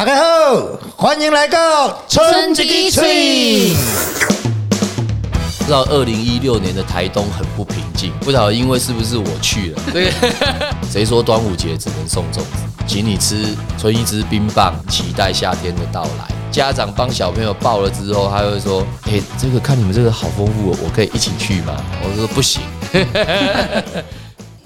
大家好，欢迎来到春之翠。知道二零一六年的台东很不平静，不知道因为是不是我去了？对，谁说端午节只能送粽子？请你吃春一支冰棒，期待夏天的到来。家长帮小朋友报了之后，他会说：“哎，这个看你们这个好丰富，哦我可以一起去吗？”我说：“不行。”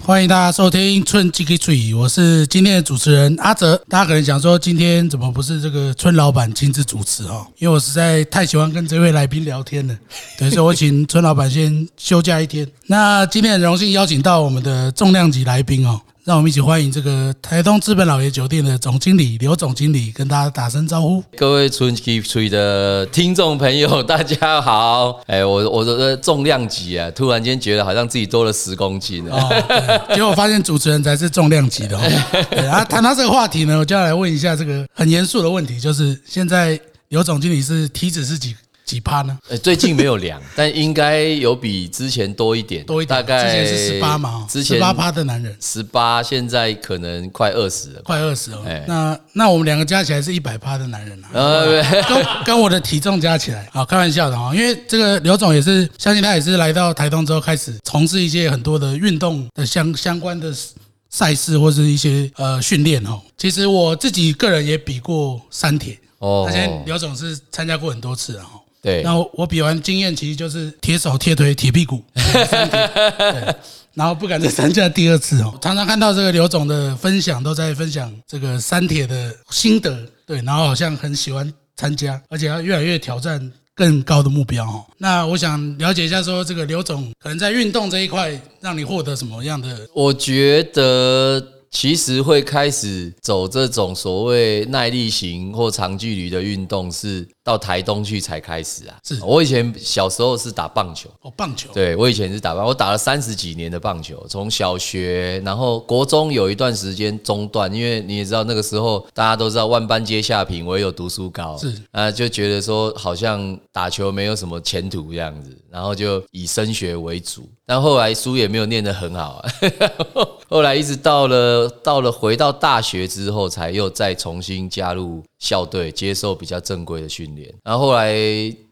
欢迎大家收听《春 G K 吹》，我是今天的主持人阿哲。大家可能想说，今天怎么不是这个村老板亲自主持哈？因为我实在太喜欢跟这位来宾聊天了，等于说我请村老板先休假一天。那今天很荣幸邀请到我们的重量级来宾哦。让我们一起欢迎这个台东资本老爷酒店的总经理刘总经理，跟大家打声招呼。各位春 Keep 吹的听众朋友，大家好！哎，我我的重量级啊，突然间觉得好像自己多了十公斤哦。结果发现主持人才是重量级的。对啊，谈到这个话题呢，我就要来问一下这个很严肃的问题，就是现在刘总经理是体脂是几？几趴呢？呃，最近没有量，但应该有比之前多一点，多一点。大概之前是十八嘛，之前十八趴的男人，十八，现在可能快二十了，快二十哦。那那我们两个加起来是一百趴的男人啊，跟跟我的体重加起来，啊，开玩笑的哈。因为这个刘总也是，相信他也是来到台东之后开始从事一些很多的运动的相相关的赛事或是一些呃训练哦。其实我自己个人也比过三铁哦，而且刘总是参加过很多次啊。对，然后我比完经验其实就是铁手、铁腿、铁屁股，对，然后不敢再参加第二次哦。常常看到这个刘总的分享，都在分享这个三铁的心得，对，然后好像很喜欢参加，而且要越来越挑战更高的目标哦。那我想了解一下，说这个刘总可能在运动这一块，让你获得什么样的？我觉得其实会开始走这种所谓耐力型或长距离的运动是。到台东去才开始啊！是我以前小时候是打棒球哦，棒球。对我以前是打棒，我打了三十几年的棒球，从小学，然后国中有一段时间中断，因为你也知道那个时候大家都知道万般皆下品，唯有读书高，是啊，就觉得说好像打球没有什么前途这样子，然后就以升学为主，但后来书也没有念得很好啊，后来一直到了到了回到大学之后，才又再重新加入。校队接受比较正规的训练，然后后来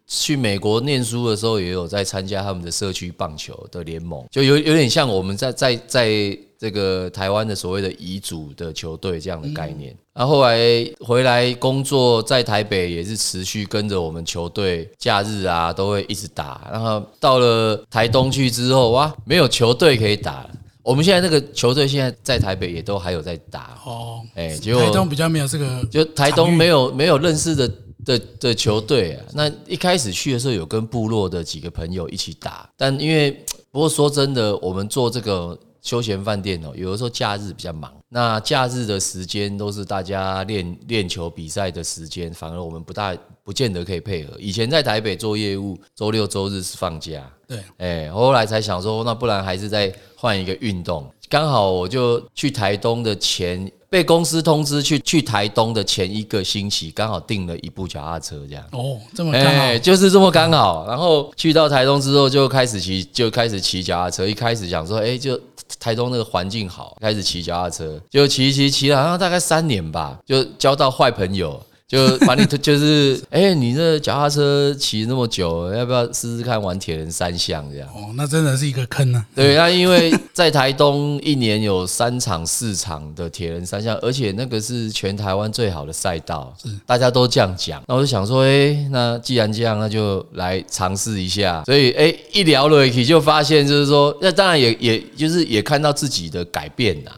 去美国念书的时候，也有在参加他们的社区棒球的联盟，就有有点像我们在在在这个台湾的所谓的遗嘱的球队这样的概念。然后后来回来工作，在台北也是持续跟着我们球队，假日啊都会一直打。然后到了台东去之后，哇，没有球队可以打。我们现在那个球队现在在台北也都还有在打哦，哎，结果台东比较没有这个，就台东没有没有认识的的的球队啊。那一开始去的时候有跟部落的几个朋友一起打，但因为不过说真的，我们做这个休闲饭店哦，有的时候假日比较忙，那假日的时间都是大家练练球比赛的时间，反而我们不大不见得可以配合。以前在台北做业务，周六周日是放假。对，哎，后来才想说，那不然还是再换一个运动。刚好我就去台东的前，被公司通知去去台东的前一个星期，刚好订了一部脚踏车，这样。哦，这么刚好，就是这么刚好。然后去到台东之后，就开始骑，就开始骑脚踏车。一开始想说，哎，就台中那个环境好，开始骑脚踏车，就骑骑骑了，好像大概三年吧，就交到坏朋友。就把你 就是，哎，你这脚踏车骑那么久，要不要试试看玩铁人三项这样？哦，那真的是一个坑啊。对，那因为在台东一年有三场、四场的铁人三项，而且那个是全台湾最好的赛道，是大家都这样讲。那我就想说，哎，那既然这样，那就来尝试一下。所以，哎，一聊了起就发现，就是说，那当然也也就是也看到自己的改变呐。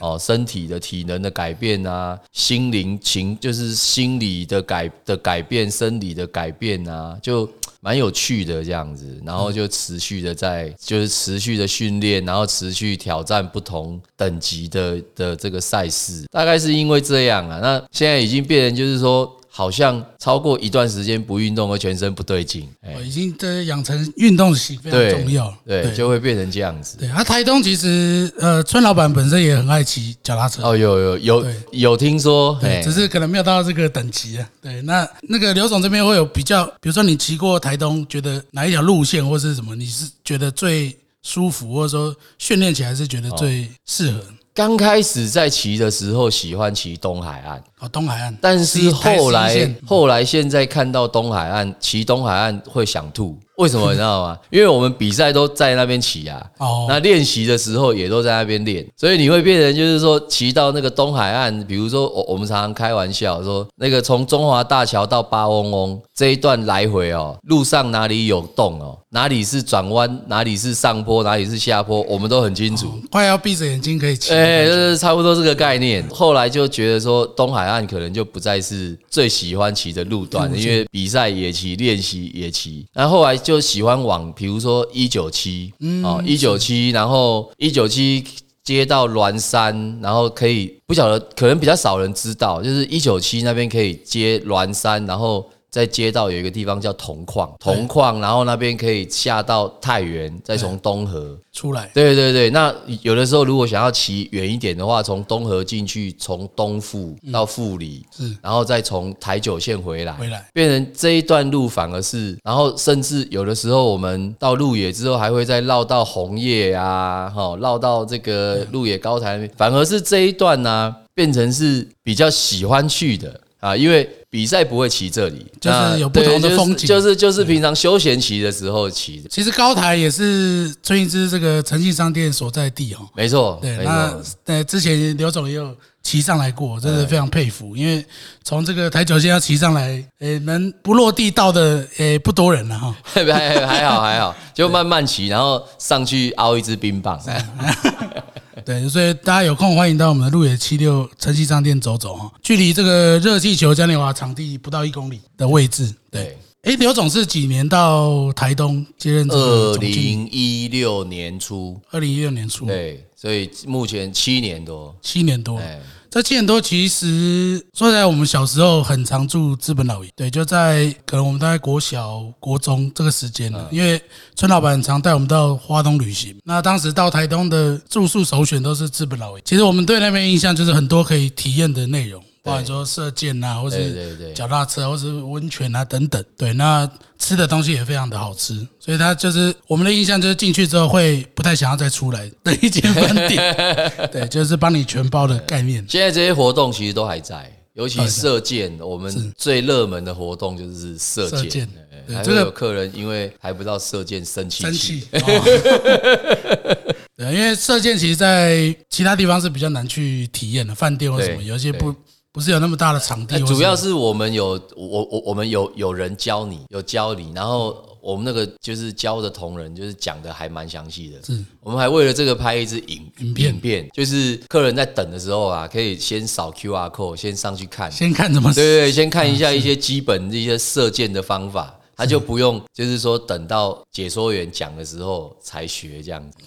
哦，身体的体能的改变啊，心灵情就是心理的改的改变，生理的改变啊，就蛮有趣的这样子。然后就持续的在，就是持续的训练，然后持续挑战不同等级的的这个赛事。大概是因为这样啊，那现在已经变成就是说。好像超过一段时间不运动，会全身不对劲。已经在养成运动习非常重要。对，就会变成这样子。对，啊，台东其实呃，村老板本身也很爱骑脚踏车。哦，有有有有听说，对，只是可能没有到这个等级啊。对，那那个刘总这边会有比较，比如说你骑过台东，觉得哪一条路线或是什么，你是觉得最舒服，或者说训练起来是觉得最适合？刚开始在骑的时候喜欢骑东海岸，哦，东海岸，但是后来后来现在看到东海岸骑东海岸会想吐，为什么你知道吗？因为我们比赛都在那边骑啊，哦。那练习的时候也都在那边练，所以你会变成就是说骑到那个东海岸，比如说我我们常常开玩笑说，那个从中华大桥到八翁翁这一段来回哦，路上哪里有洞哦，哪里是转弯，哪里是上坡，哪里是下坡，我们都很清楚。快要闭着眼睛可以骑。哎、就是差不多这个概念。后来就觉得说，东海岸可能就不再是最喜欢骑的路段，因为比赛也骑，练习也骑。然后后来就喜欢往，比如说一九七，哦，一九七，然后一九七。接到栾山，然后可以不晓得，可能比较少人知道，就是一九七那边可以接栾山，然后再接到有一个地方叫铜矿，铜矿，然后那边可以下到太原，再从东河，出来，对对对，那有的时候如果想要骑远一点的话，从东河进去，从东富到富里，是。然后再从台九线回来，回来。变成这一段路反而是，然后甚至有的时候我们到鹿野之后，还会再绕到红叶啊，哈，绕到这个鹿野高台反而是这一段呢、变成是比较喜欢去的。啊，因为比赛不会骑这里，就是有不同的风景就是就是平常休闲骑的时候骑的，其实高台也是春一之这个诚信商店所在地哦。没错，对，那。呃之前刘总也有骑上来过，真的非常佩服，因为从这个台九线要骑上来，呃，能不落地到的，呃，不多人了哈。还还还好还好，就慢慢骑，然后上去凹一支冰棒。对，所以大家有空欢迎到我们的路野七六城西商店走走哈，距离这个热气球嘉年华场地不到一公里的位置。对对，，哎，刘总是几年到台东接任这个二？零一六年初，二零一六年初，对，所以目前七年多。七年多。哎，这七点多，其实说起来，我们小时候很常住资本老爷，对，就在可能我们大概国小、国中这个时间了，因为村老板常带我们到花东旅行。那当时到台东的住宿首选都是资本老爷，其实我们对那边印象就是很多可以体验的内容，包含说射箭啊，或对是脚踏车，或是温泉啊等等。对，那吃的东西也非常的好吃，所以它就是我们的印象就是进去之后会不太想要再出来的一间饭店。对，就是帮你全包的概念。现在这些活动其实都还在，尤其射箭，我们最热门的活动就是射箭射箭。哎还会有客人因为还不知道射箭生气生气。哦 对，因为射箭其实，在其他地方是比较难去体验的，饭店或什么，有一些不不是有那么大的场地。主要是我们有我我我们有有人教你，有教你，然后我们那个就是教的同仁，就是讲的还蛮详细的。是我们还为了这个拍一支影影片影片，就是客人在等的时候啊，可以先扫 QR code，先上去看，先看怎么对对对，先看一下一些基本的一些射箭的方法。他就不用，就是说等到解说员讲的时候才学这样子。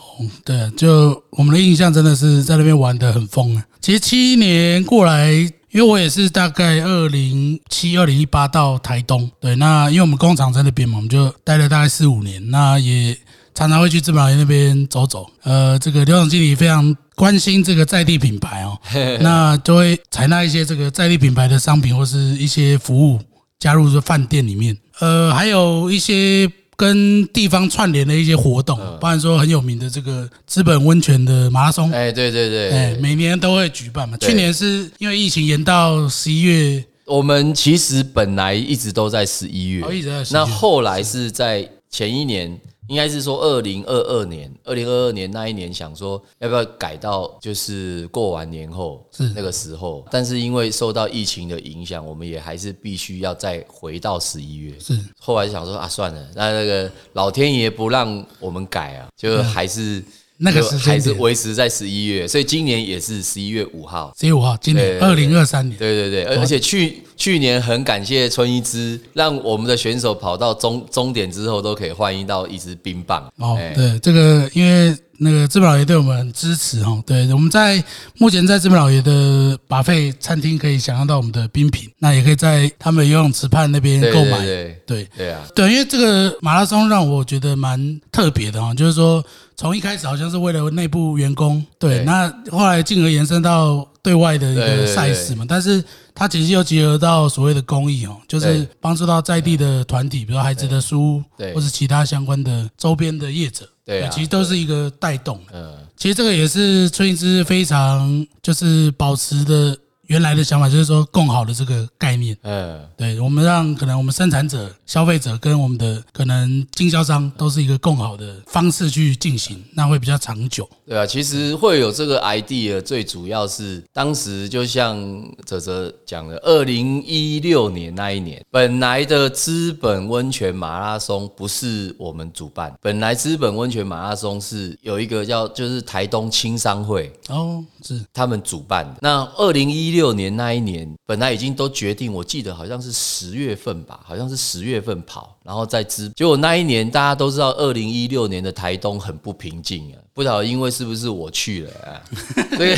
对啊，就我们的印象真的是在那边玩的很疯啊。其实七年过来，因为我也是大概二零七、二零一八到台东，对，那因为我们工厂在那边嘛，我们就待了大概四五年，那也常常会去资本园那边走走。呃，这个刘总经理非常关心这个在地品牌哦，那就会采纳一些这个在地品牌的商品或是一些服务加入这饭店里面。呃，还有一些跟地方串联的一些活动，包含说很有名的这个资本温泉的马拉松，哎，对对对，哎，每年都会举办嘛。去年是因为疫情延到十一月，我们其实本来一直都在十一月，哦一直在月。那后来是在前一年，应该是说二零二二年，二零二二年那一年想说要不要改到就是过完年后是。那个时候，但是因为受到疫情的影响，我们也还是必须要再回到十一月。是。后来想说啊，算了，那那个老天爷不让我们改啊，就还是就那个时间还是点。维持在十一月，所以今年也是十一月五号。十一五号，今年二零二三年，对对对，而而且去去年很感谢春一枝，让我们的选手跑到终终点之后都可以换一到一支冰棒。哦哎，对，这个因为那个资本老爷对我们很支持哦，对，我们在目前在资本老爷的把费餐厅可以享用到我们的冰品，那也可以在他们的游泳池畔那边对购买，对。对对。对啊，对，因为这个马拉松让我觉得蛮特别的哈，就是说从一开始好像是为了内部员工，对，对。那后来进而延伸到对外的一个赛事嘛，但是它其实又结合到所谓的公益哦，就是对。帮助到在地的团体，比如孩子的书，对。或是其他相关的周边的业者，对啊。其实都是一个带动。嗯，其实这个也是春一枝非常就是保持的原来的想法，就是说共好的这个概念。嗯，对我们让可能我们生产者、消费者跟我们的可能经销商都是一个共好的方式去进行，那会比较长久。对啊，其实会有这个 idea，最主要是当时就像泽泽讲的，二零一六年那一年，本来的资本温泉马拉松不是我们主办，本来资本温泉马拉松是有一个叫就是台东青商会哦，是他们主办的。那二零一六年那一年，本来已经都决定，我记得好像是十月份吧，好像是十月份跑，然后再资。结果那一年大家都知道，二零一六年的台东很不平静啊，不晓得因为是不是我去了啊？所以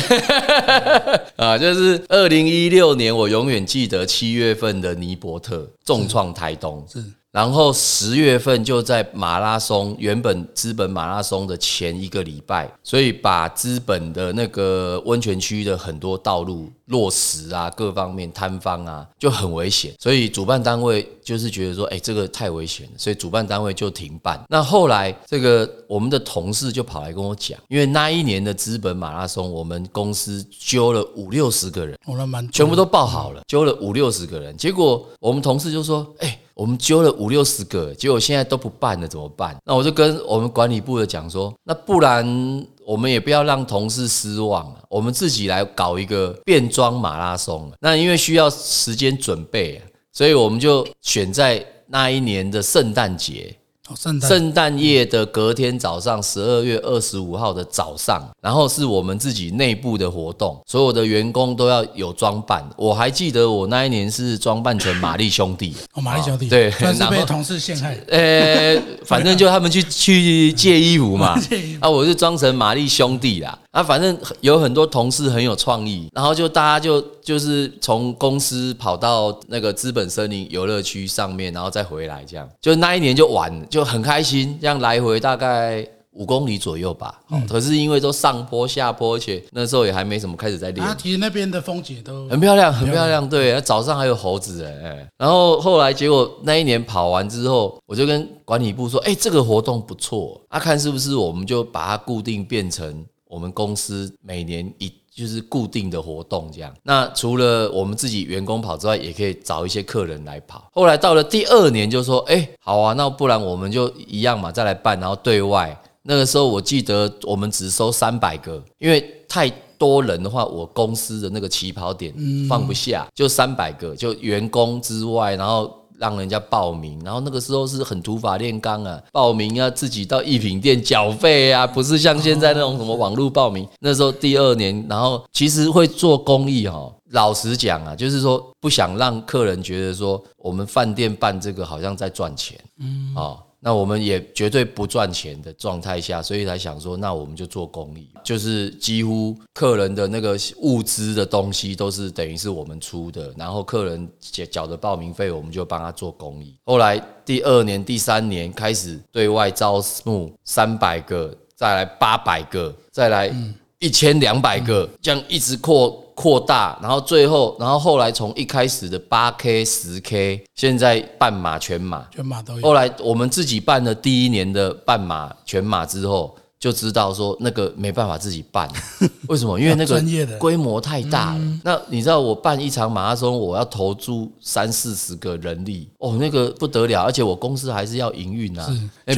啊，就是二零一六年，我永远记得七月份的尼伯特重创台东。是然后十月份就在马拉松原本资本马拉松的前一个礼拜，所以把资本的那个温泉区的很多道路落实啊，各方面摊方啊就很危险，所以主办单位就是觉得说，哎，这个太危险了，所以主办单位就停办。那后来这个我们的同事就跑来跟我讲，因为那一年的资本马拉松，我们公司揪了五六十个人。我那蛮全部都报好了，揪了五六十个人，结果我们同事就说：“哎、我们揪了五六十个，结果现在都不办了，怎么办？”那我就跟我们管理部的讲说：“那不然我们也不要让同事失望了，我们自己来搞一个变装马拉松。那因为需要时间准备，所以我们就选在那一年的圣诞节。”哦圣诞。圣诞夜的隔天早上，十二月二十五号的早上，然后是我们自己内部的活动，所有的员工都要有装扮。我还记得我那一年是装扮成玛丽兄弟，哦，玛丽兄弟。对然后被同事陷害。呃，反正就他们去去借衣服嘛。啊，我是装成玛丽兄弟啦，啊，反正有很多同事很有创意，然后就大家就就是从公司跑到那个资本森林游乐区上面，然后再回来，这样就那一年就玩就很开心，这样来回大概。五公里左右吧，哦可是因为都上坡下坡，而且那时候也还没什么开始在练啊，，其实那边的风景都很漂亮，很漂亮。对，早上还有猴子哎、哎然后后来结果那一年跑完之后，我就跟管理部说，哎、这个活动不错，啊，看是不是我们就把它固定变成我们公司每年一。就是固定的活动这样，那除了我们自己员工跑之外，也可以找一些客人来跑。后来到了第二年，就说：“哎、好啊，那不然我们就一样嘛，再来办，然后对外。”那个时候我记得我们只收三百个，因为太多人的话，我公司的那个起跑点放不下，就三百个，就员工之外，然后。让人家报名，然后那个时候是很土法炼钢啊，报名要自己到一品店缴费啊，不是像现在那种什么网络报名。那时候第二年，然后其实会做公益哈、老实讲啊，就是说不想让客人觉得说我们饭店办这个好像在赚钱，嗯，啊，那我们也绝对不赚钱的状态下，所以才想说，那我们就做公益，就是几乎客人的那个物资的东西都是等于是我们出的，然后客人缴缴的报名费，我们就帮他做公益。后来第二年、第三年开始对外招募三百个，再来八百个，再来一千两百个，这样一直扩扩大，然后最后，然后后来从一开始的八 K、十 K，现在半马、全马，全马都有。后来我们自己办了第一年的半马、全马之后，就知道说那个没办法自己办，为什么？因为那个规模太大了。那你知道我办一场马拉松，我要投注三四十个人力，哦，那个不得了，而且我公司还是要营运啊。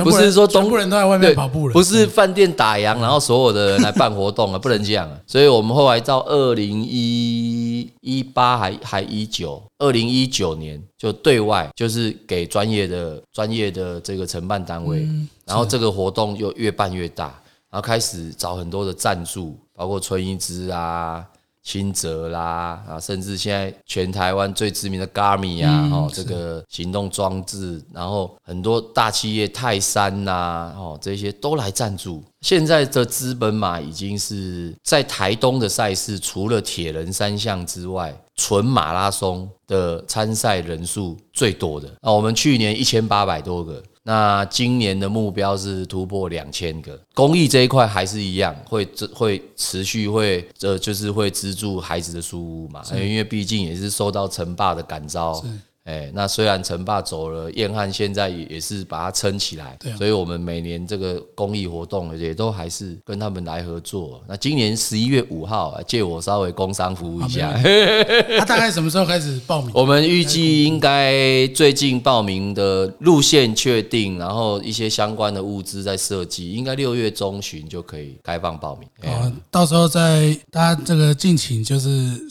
不是说东全部人都在外面跑步了，不是饭店打烊，然后所有的人来办活动啊，不能这样啊。所以我们后来到二零一一八还还一九，二零一九年就对外就是给专业的专业的这个承办单位，然后这个活动就越办越大，然后开始找很多的赞助，包括春一枝啊。新泽啦啊，甚至现在全台湾最知名的 Garmin 啊，哦，这个行动装置，然后很多大企业泰山呐、哦，这些都来赞助。现在的资本马已经是在台东的赛事，除了铁人三项之外，纯马拉松的参赛人数最多的。啊，我们去年一千八百多个，那今年的目标是突破两千个。公益这一块还是一样，会这会持续会这就是会资助孩子的书屋嘛，因为毕竟也是受到城霸的感召。哎，那虽然陈爸走了，燕汉现在也也是把它撑起来，所以我们每年这个公益活动也都还是跟他们来合作。那今年十一月五号，借我稍微工商服务一下。他大概什么时候开始报名？我们预计应该最近报名的路线确定，然后一些相关的物资在设计，应该六月中旬就可以开放报名。哦，到时候在大家这个敬请就是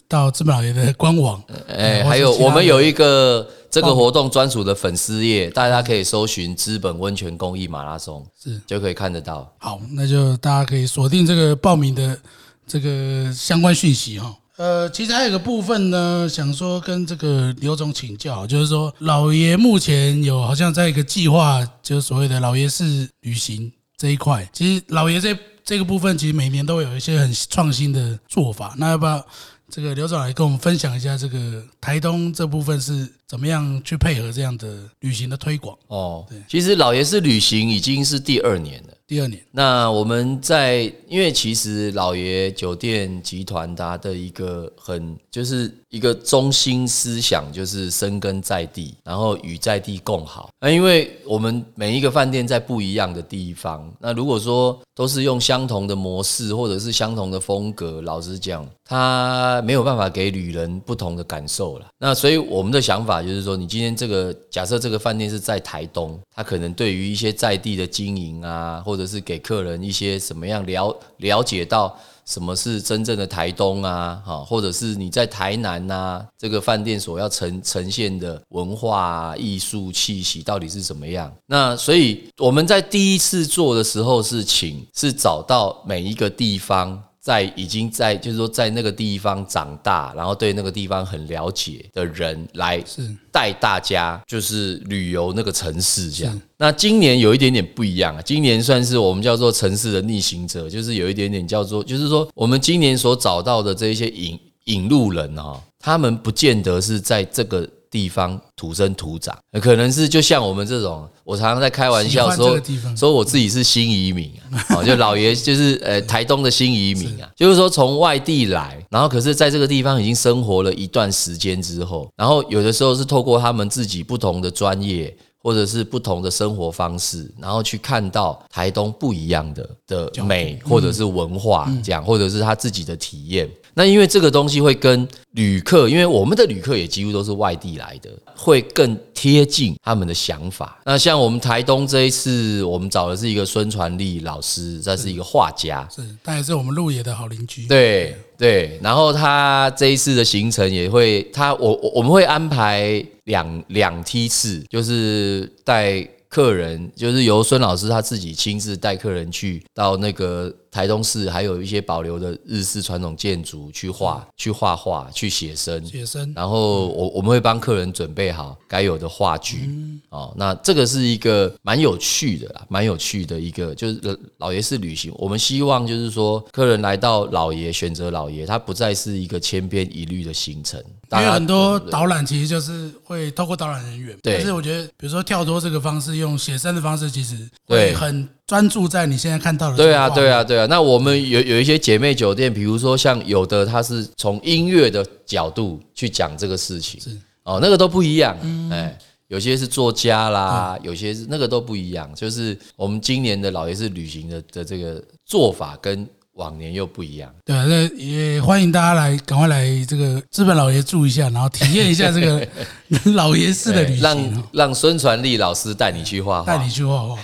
到资本老爷的官网。哎，还有我们有一个。这个活动专属的粉丝页，大家可以搜寻“资本温泉公益马拉松”，是就可以看得到。好，那就大家可以锁定这个报名的这个相关讯息哈。呃，其实还有个部分呢，想说跟这个刘总请教，就是说老爷目前有好像在一个计划，就是所谓的老爷式旅行这一块。其实老爷这这个部分，其实每年都有一些很创新的做法。那要不要这个刘总来跟我们分享一下这个台东这部分是？怎么样去配合这样的旅行的推广？哦，对，其实老爷是旅行已经是第二年了。第二年，那我们在，因为其实老爷酒店集团它的一个很就是一个中心思想，就是生根在地，然后与在地共好。那因为我们每一个饭店在不一样的地方，那如果说都是用相同的模式或者是相同的风格，老实讲，它没有办法给旅人不同的感受了。那所以我们的想法就是说，你今天这个假设这个饭店是在台东，它可能对于一些在地的经营啊，或者是给客人一些什么样了了解到什么是真正的台东啊，哈，或者是你在台南呐，这个饭店所要呈呈现的文化艺术气息到底是什么样？那所以我们在第一次做的时候是请是找到每一个地方。在已经在就是说在那个地方长大，然后对那个地方很了解的人来带大家就是旅游那个城市这样。那今年有一点点不一样啊，今年算是我们叫做城市的逆行者，就是有一点点叫做就是说我们今年所找到的这一些引引路人哈，他们不见得是在这个。地方土生土长，可能是就像我们这种，我常常在开玩笑说，说我自己是新移民啊，就老爷就是呃台东的新移民啊，就是说从外地来，然后可是在这个地方已经生活了一段时间之后，然后有的时候是透过他们自己不同的专业或者是不同的生活方式，然后去看到台东不一样的的美或者是文化这样，或者是他自己的体验。那因为这个东西会跟旅客，因为我们的旅客也几乎都是外地来的，会更贴近他们的想法。那像我们台东这一次，我们找的是一个孙传利老师，这是一个画家，是，他也是我们鹿野的好邻居。对对，然后他这一次的行程也会，他我我我们会安排两两梯次，就是带客人，就是由孙老师他自己亲自带客人去到那个。台东市还有一些保留的日式传统建筑，去画、去画画、去写生。写生。然后我我们会帮客人准备好该有的话剧。哦，那这个是一个蛮有趣的啦，蛮有趣的一个，就是老爷式旅行。我们希望就是说，客人来到老爷选择老爷，他不再是一个千篇一律的行程。因为很多导览其实就是会透过导览人员。对。但是我觉得，比如说跳脱这个方式，用写生的方式，其实会很。专注在你现在看到的。对啊，对啊，对啊。那我们有有一些姐妹酒店，比如说像有的，它是从音乐的角度去讲这个事情，是哦，那个都不一样。哎，有些是作家啦，有些是那个都不一样。就是我们今年的老爷是旅行的的这个做法跟。往年又不一样，对啊，那也欢迎大家来，赶快来这个资本老爷住一下，然后体验一下这个 老爷式的旅行。让让孙传利老师带你去画画，带你去画画。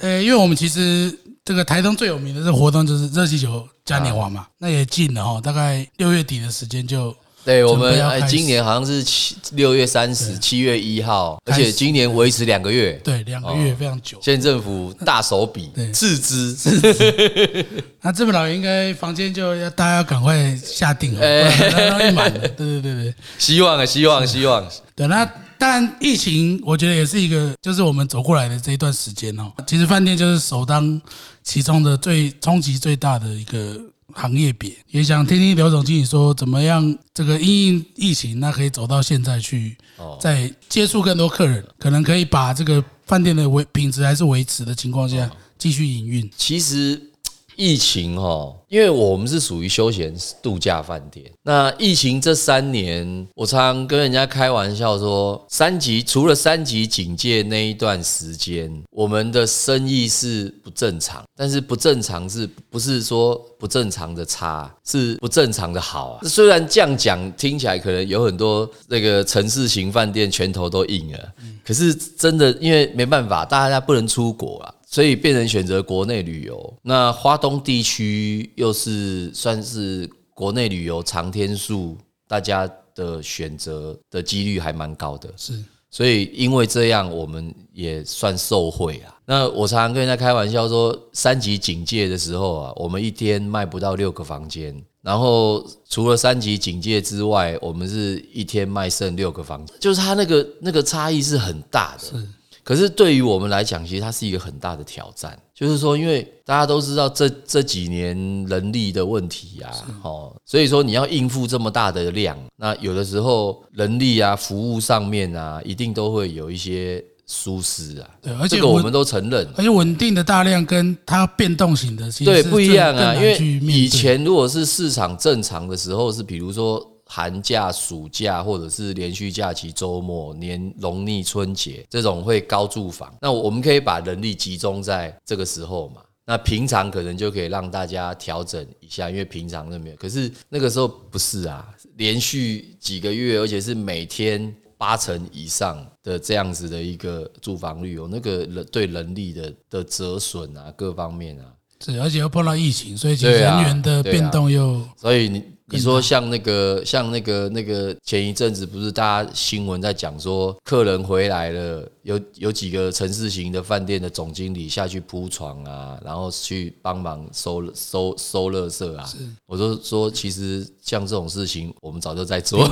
呃，因为我们其实这个台东最有名的这活动就是热气球嘉年华嘛，那也近了哈，大概六月底的时间就。对我们今年好像是七六月三十，七月一号，而且今年维持两个月，对，两个月非常久。县政府大手笔斥资，那这么老应该房间就要大家要赶快下定了，不然容易满了。对对对对，希望啊，希望希望。对，那当然疫情，我觉得也是一个，就是我们走过来的这一段时间哦，其实饭店就是首当其冲的最冲击最大的一个。行业别也想听听刘总经理说怎么样，这个因应疫情，那可以走到现在去，再接触更多客人，可能可以把这个饭店的维品质还是维持的情况下继续营运？其实疫情哈，因为我们是属于休闲度假饭店。那疫情这三年，我常常跟人家开玩笑说，三级除了三级警戒那一段时间，我们的生意是不正常。但是不正常是不是说不正常的差，是不正常的好啊？虽然这样讲听起来可能有很多那个城市型饭店拳头都硬了，可是真的因为没办法，大家不能出国啊。所以变成选择国内旅游，那花东地区又是算是国内旅游长天数，大家的选择的几率还蛮高的。是，所以因为这样，我们也算受惠啊。那我常常跟人家开玩笑说，三级警戒的时候啊，我们一天卖不到六个房间，然后除了三级警戒之外，我们是一天卖剩六个房间，就是它那个那个差异是很大的。是。可是对于我们来讲，其实它是一个很大的挑战。就是说，因为大家都知道这这几年人力的问题啊，哦，所以说你要应付这么大的量，那有的时候人力啊、服务上面啊，一定都会有一些疏失啊。对，而且我们都承认。而且稳定的大量跟它变动型的，对不一样啊。因为以前如果是市场正常的时候，是比如说。寒假、暑假，或者是连续假期、周末、年农历春节这种会高住房，那我们可以把人力集中在这个时候嘛？那平常可能就可以让大家调整一下，因为平常都没有。可是那个时候不是啊，连续几个月，而且是每天八成以上的这样子的一个住房率，有那个人对人力的的折损啊，各方面啊，是而且又碰到疫情，所以人员的变动又，所以你。你说像那个像那个那个前一阵子不是大家新闻在讲说客人回来了，有有几个城市型的饭店的总经理下去铺床啊，然后去帮忙收收收垃圾啊。我就说其实像这种事情我们早就在做，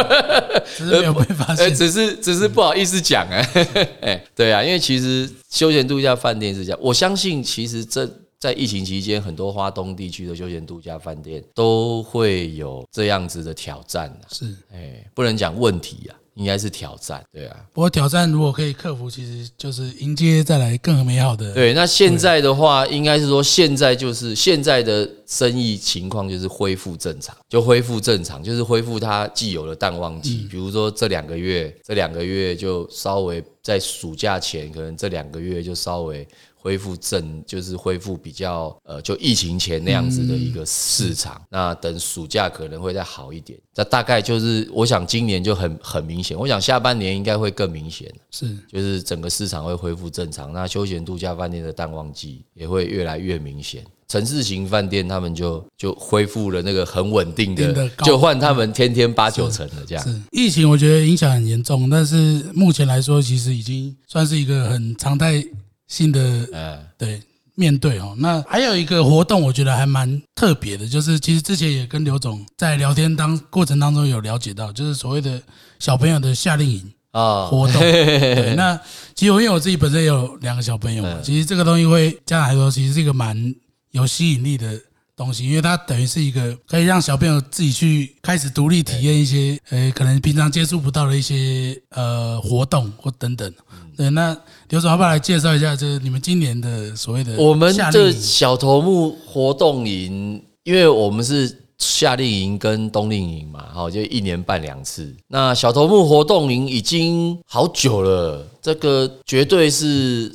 只是没有被发现，只是只是不好意思讲哎 哎，对啊，因为其实休闲度假饭店是这样，我相信其实这。在疫情期间，很多花东地区的休闲度假饭店都会有这样子的挑战是，哎，不能讲问题啊，应该是挑战。对啊，不过挑战如果可以克服，其实就是迎接再来更美好的。对，那现在的话，应该是说现在就是现在的生意情况就是恢复正常，就恢复正常，就是恢复它既有的淡旺季。比如说这两个月，这两个月就稍微在暑假前，可能这两个月就稍微。恢复正就是恢复比较呃，就疫情前那样子的一个市场。那等暑假可能会再好一点。那大概就是我想今年就很很明显。我想下半年应该会更明显。是，就是整个市场会恢复正常。那休闲度假饭店的淡旺季也会越来越明显。城市型饭店他们就就恢复了那个很稳定的，就换他们天天八九成的这样。是疫情，我觉得影响很严重，但是目前来说，其实已经算是一个很常态。新的，呃，对，面对哦，那还有一个活动，我觉得还蛮特别的，就是其实之前也跟刘总在聊天当过程当中有了解到，就是所谓的小朋友的夏令营啊活动。对，那其实我因为我自己本身也有两个小朋友嘛，其实这个东西会家长来说，其实是一个蛮有吸引力的东西，因为它等于是一个可以让小朋友自己去开始独立体验一些，呃，可能平常接触不到的一些呃活动或等等。对，那刘总要不要来介绍一下，就是你们今年的所谓的我们这小头目活动营，因为我们是夏令营跟冬令营嘛，好，就一年办两次。那小头目活动营已经好久了，这个绝对是。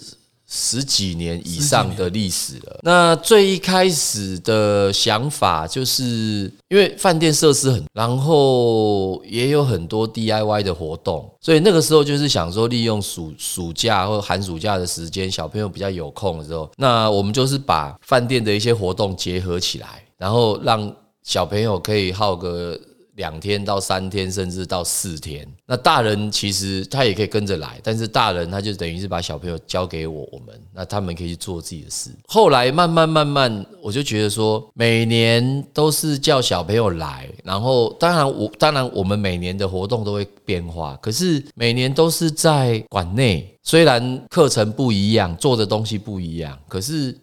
十几年以上的历史了。那最一开始的想法，就是因为饭店设施很，然后也有很多 DIY 的活动，所以那个时候就是想说，利用暑暑假或寒暑假的时间，小朋友比较有空的时候，那我们就是把饭店的一些活动结合起来，然后让小朋友可以耗个。两天到三天，甚至到四天。那大人其实他也可以跟着来，但是大人他就等于是把小朋友交给我，我们那他们可以去做自己的事。后来慢慢慢慢，我就觉得说，每年都是叫小朋友来，然后当然我当然我们每年的活动都会变化，可是每年都是在馆内，虽然课程不一样，做的东西不一样，可是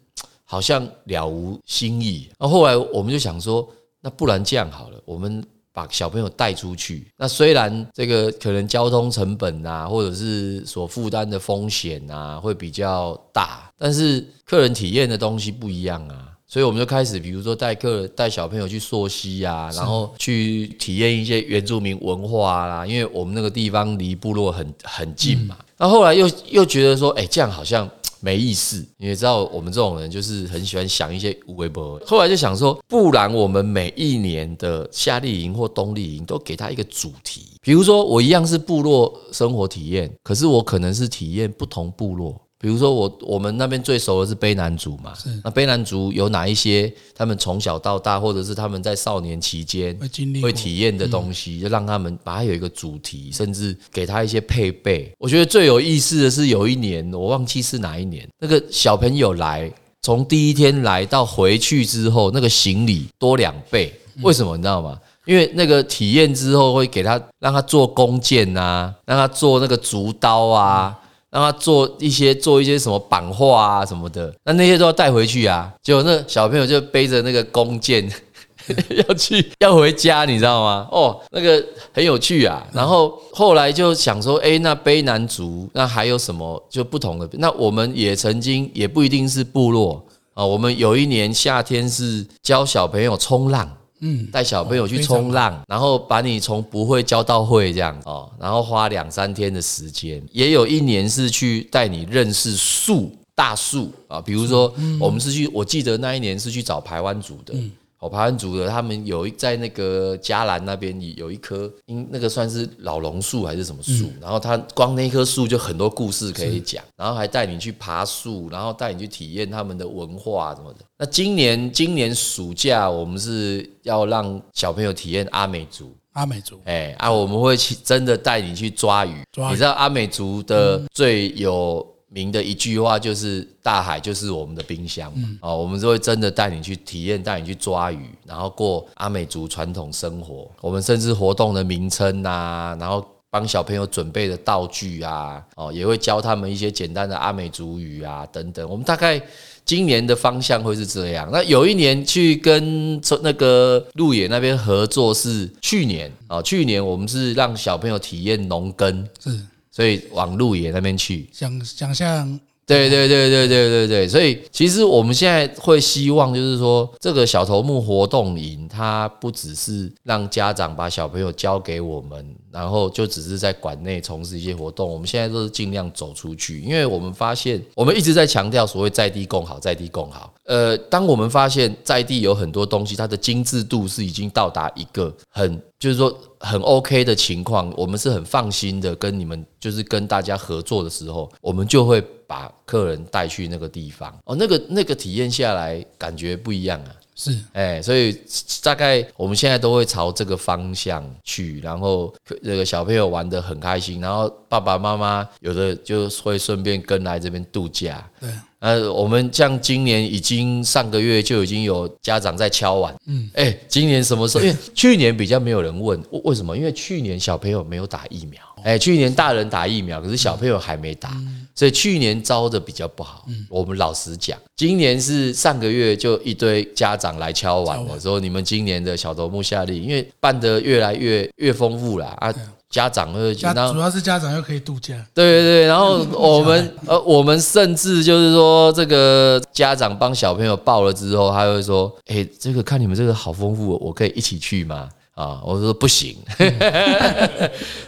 好像了无新意。那后来我们就想说，那不然这样好了，我们。把小朋友带出去。那虽然这个可能交通成本啊，或者是所负担的风险啊，会比较大，但是客人体验的东西不一样啊。所以我们就开始，比如说带客带小朋友去溯溪啊，然后去体验一些原住民文化啦。因为我们那个地方离部落很很近嘛。那后来又又觉得说，哎，这样好像没意思。你也知道，我们这种人就是很喜欢想一些微博。后来就想说，不然我们每一年的夏令营或冬令营都给他一个主题，比如说我一样是部落生活体验，可是我可能是体验不同部落。比如说我我们那边最熟的是卑南族嘛，那卑南族有哪一些他们从小到大，或者是他们在少年期间会经历会体验的东西，就让他们把它有一个主题，甚至给他一些配备。我觉得最有意思的是有一年我忘记是哪一年，那个小朋友来，从第一天来到回去之后，那个行李多两倍，为什么你知道吗？因为那个体验之后会给他让他做弓箭啊，让他做那个竹刀啊。让他做一些做一些什么版画啊什么的，那那些都要带回去啊。结果那小朋友就背着那个弓箭 要去要回家，你知道吗？哦，那个很有趣啊。然后后来就想说，哎，那卑南族那还有什么就不同的？那我们也曾经也不一定是部落啊。我们有一年夏天是教小朋友冲浪。嗯，带小朋友去冲浪，然后把你从不会教到会这样哦，然后花两三天的时间，也有一年是去带你认识树大树啊，比如说我们是去，我记得那一年是去找台湾族的。哦，排湾族的他们有一在那个嘉兰那边有一棵，因那个算是老榕树还是什么树，然后他光那棵树就很多故事可以讲，然后还带你去爬树，然后带你去体验他们的文化什么的。那今年今年暑假我们是要让小朋友体验阿美族，阿美族，哎啊，我们会去真的带你去抓鱼，你知道阿美族的最有。名的一句话就是“大海就是我们的冰箱”哦，我们就会真的带你去体验，带你去抓鱼，然后过阿美族传统生活。我们甚至活动的名称啊，然后帮小朋友准备的道具啊，哦，也会教他们一些简单的阿美族语啊等等。我们大概今年的方向会是这样。那有一年去跟那个鹿野那边合作是去年啊，去年我们是让小朋友体验农耕是。所以往鹿野那边去，想想象。对对对对对对对，所以其实我们现在会希望，就是说这个小头目活动营，它不只是让家长把小朋友交给我们，然后就只是在馆内从事一些活动。我们现在都是尽量走出去，因为我们发现，我们一直在强调所谓在地共好，在地共好。呃，当我们发现在地有很多东西，它的精致度是已经到达一个很，就是说很 OK 的情况，我们是很放心的跟你们，就是跟大家合作的时候，我们就会。把客人带去那个地方哦，那个那个体验下来感觉不一样啊。是，哎，所以大概我们现在都会朝这个方向去，然后这个小朋友玩得很开心，然后爸爸妈妈有的就会顺便跟来这边度假。对，呃，我们像今年已经上个月就已经有家长在敲碗，嗯，哎，今年什么时候？因为去年比较没有人问，为什么？因为去年小朋友没有打疫苗。哎，去年大人打疫苗，可是小朋友还没打，所以去年招的比较不好。我们老实讲，今年是上个月就一堆家长来敲碗了，说你们今年的小头目夏令因为办得越来越越丰富了啊，家长会家主要是家长又可以度假。对对对，然后我们呃，我们甚至就是说，这个家长帮小朋友报了之后，他会说，哎，这个看你们这个好丰富，我可以一起去吗？啊，我说不行，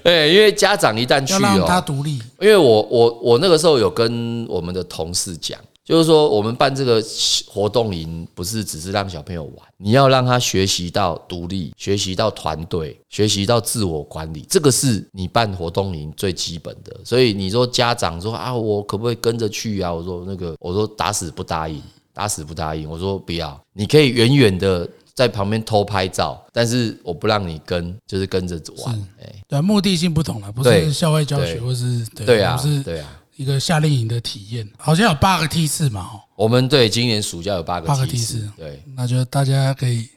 对，因为家长一旦去哦，他独立。因为我我我那个时候有跟我们的同事讲，就是说我们办这个活动营，不是只是让小朋友玩，你要让他学习到独立，学习到团队，学习到自我管理，这个是你办活动营最基本的。所以你说家长说啊，我可不可以跟着去啊？我说那个，我说打死不答应，打死不答应。我说不要，你可以远远的。在旁边偷拍照，但是我不让你跟，就是跟着玩。哎，对，目的性不同了，不是校外教学，或是对啊，是，对啊，一个夏令营的体验，好像有八个梯次嘛。我们对今年暑假有八个八个梯次，对，那就大家可以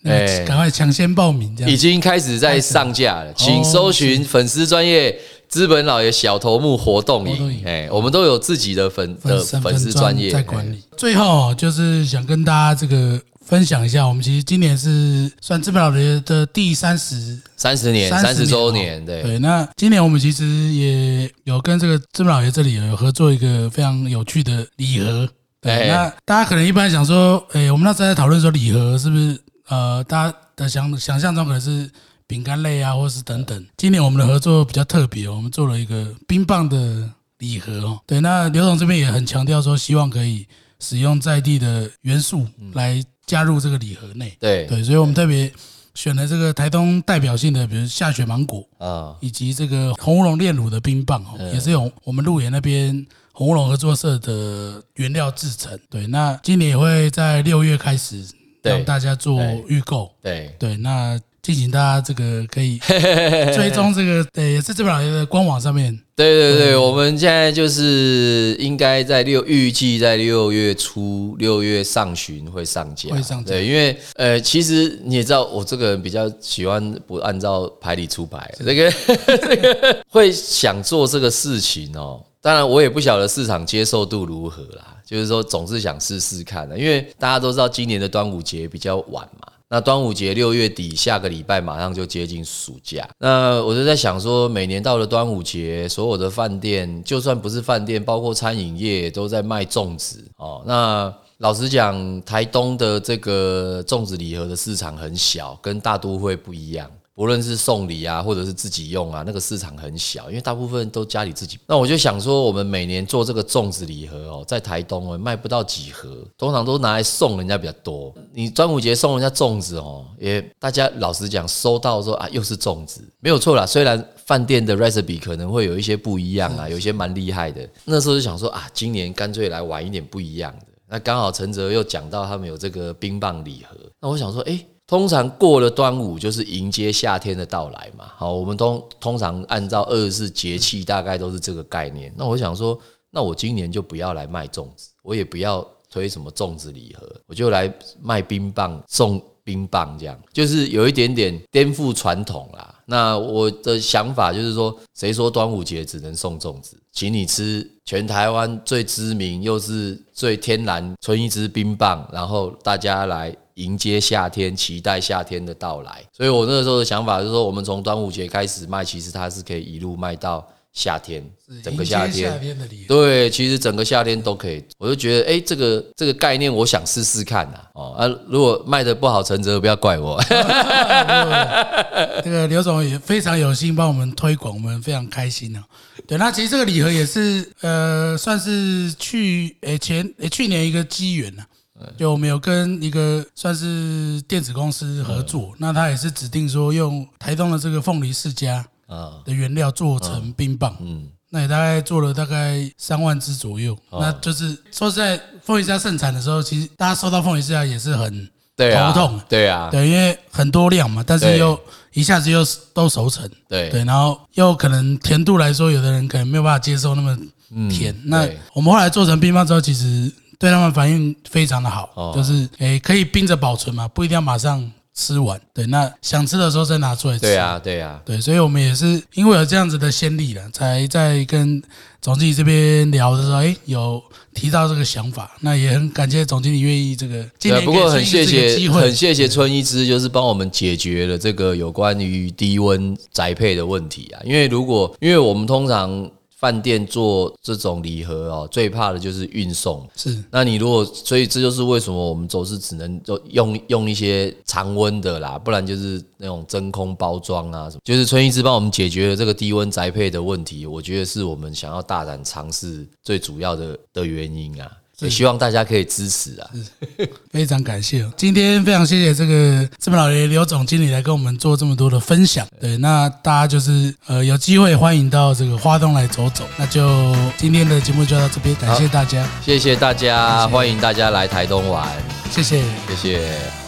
赶快抢先报名，这样。已经开始在上架了，请搜寻粉丝专业。资本老爷小头目活动营，哎，我们都有自己的粉的粉丝专业在管理。最后就是想跟大家这个分享一下，我们其实今年是算资本老爷的第三十三十年、三十周年，对对。那今年我们其实也有跟这个资本老爷这里有合作一个非常有趣的礼盒。对，那大家可能一般想说，哎，我们那时候在讨论说礼盒是不是呃，大家的想想象中可能是饼干类啊，或是等等。今年我们的合作比较特别，我们做了一个冰棒的礼盒哦。对，那刘总这边也很强调说，希望可以使用在地的元素来。加入这个礼盒内，对对，所以我们特别选了这个台东代表性的，比如下雪芒果啊，以及这个红乌龙炼乳的冰棒哦，也是用我们鹿野那边红乌龙合作社的原料制成。对，那今年也会在六月开始让大家做预购。对对，那。进行大家这个可以 追踪这个，对，也是这本老爷的官网上面。对对对，我们现在就是应该在六预计在六月初六月上旬会上架。会上架。对，因为呃，其实你也知道，我这个人比较喜欢不按照牌理出牌，这个 这个会想做这个事情哦。当然，我也不晓得市场接受度如何啦，就是说总是想试试看的，因为大家都知道今年的端午节比较晚嘛。那端午节六月底，下个礼拜马上就接近暑假。那我就在想说，每年到了端午节，所有的饭店，就算不是饭店，包括餐饮业，都在卖粽子哦。那老实讲，台东的这个粽子礼盒的市场很小，跟大都会不一样。无论是送礼啊，或者是自己用啊，那个市场很小，因为大部分都家里自己。那我就想说，我们每年做这个粽子礼盒哦，在台东哦卖不到几盒，通常都拿来送人家比较多。你端午节送人家粽子哦，也大家老实讲，收到说啊又是粽子，没有错啦。虽然饭店的 recipe 可能会有一些不一样啊，有些蛮厉害的。那时候就想说啊，今年干脆来玩一点不一样的。那刚好陈泽又讲到他们有这个冰棒礼盒，那我想说，哎。通常过了端午就是迎接夏天的到来嘛。好，我们通通常按照二十四节气，大概都是这个概念。那我想说，那我今年就不要来卖粽子，我也不要推什么粽子礼盒，我就来卖冰棒送冰棒，这样就是有一点点颠覆传统啦。那我的想法就是说，谁说端午节只能送粽子？请你吃全台湾最知名又是最天然纯一支冰棒，然后大家来。迎接夏天，期待夏天的到来。所以我那个时候的想法就是说，我们从端午节开始卖，其实它是可以一路卖到夏天，整个夏天。对，其实整个夏天都可以。我就觉得，哎，这个这个概念，我想试试看呐。哦啊，如果卖的不好，陈泽不要怪我。这个刘总也非常有心帮我们推广，我们非常开心呢。对，那其实这个礼盒也是呃，算是去诶前诶去年一个机缘呢。就我们有跟一个算是电子公司合作，那他也是指定说用台东的这个凤梨世家啊。的原料做成冰棒，嗯，那也大概做了大概三万只左右。那就是说在凤梨世家盛产的时候，其实大家收到凤梨世家也是很头痛，对啊，对，因为很多量嘛，但是又一下子又都熟成，对。对，然后又可能甜度来说，有的人可能没有办法接受那么甜。那我们后来做成冰棒之后，其实。对他们反应非常的好，就是诶可以冰着保存嘛，不一定要马上吃完。对，那想吃的时候再拿出来吃。对啊，对啊，对，所以我们也是因为有这样子的先例了，才在跟总经理这边聊的时候，哎，有提到这个想法。那也很感谢总经理愿意这个。对，不过很谢谢，很谢谢春一枝，就是帮我们解决了这个有关于低温宅配的问题啊。因为如果，因为我们通常。饭店做这种礼盒哦，最怕的就是运送。是，那你如果，所以这就是为什么我们总是只能就用用一些常温的啦，不然就是那种真空包装啊什么。就是春一枝帮我们解决了这个低温宅配的问题，我觉得是我们想要大胆尝试最主要的的原因啊。也希望大家可以支持啊！非常感谢，今天非常谢谢这个这么老爷刘总经理来跟我们做这么多的分享。对，那大家就是呃有机会欢迎到这个花东来走走。那就今天的节目就到这边，感谢大家，谢谢大家，欢迎大家来台东玩，谢谢，谢谢。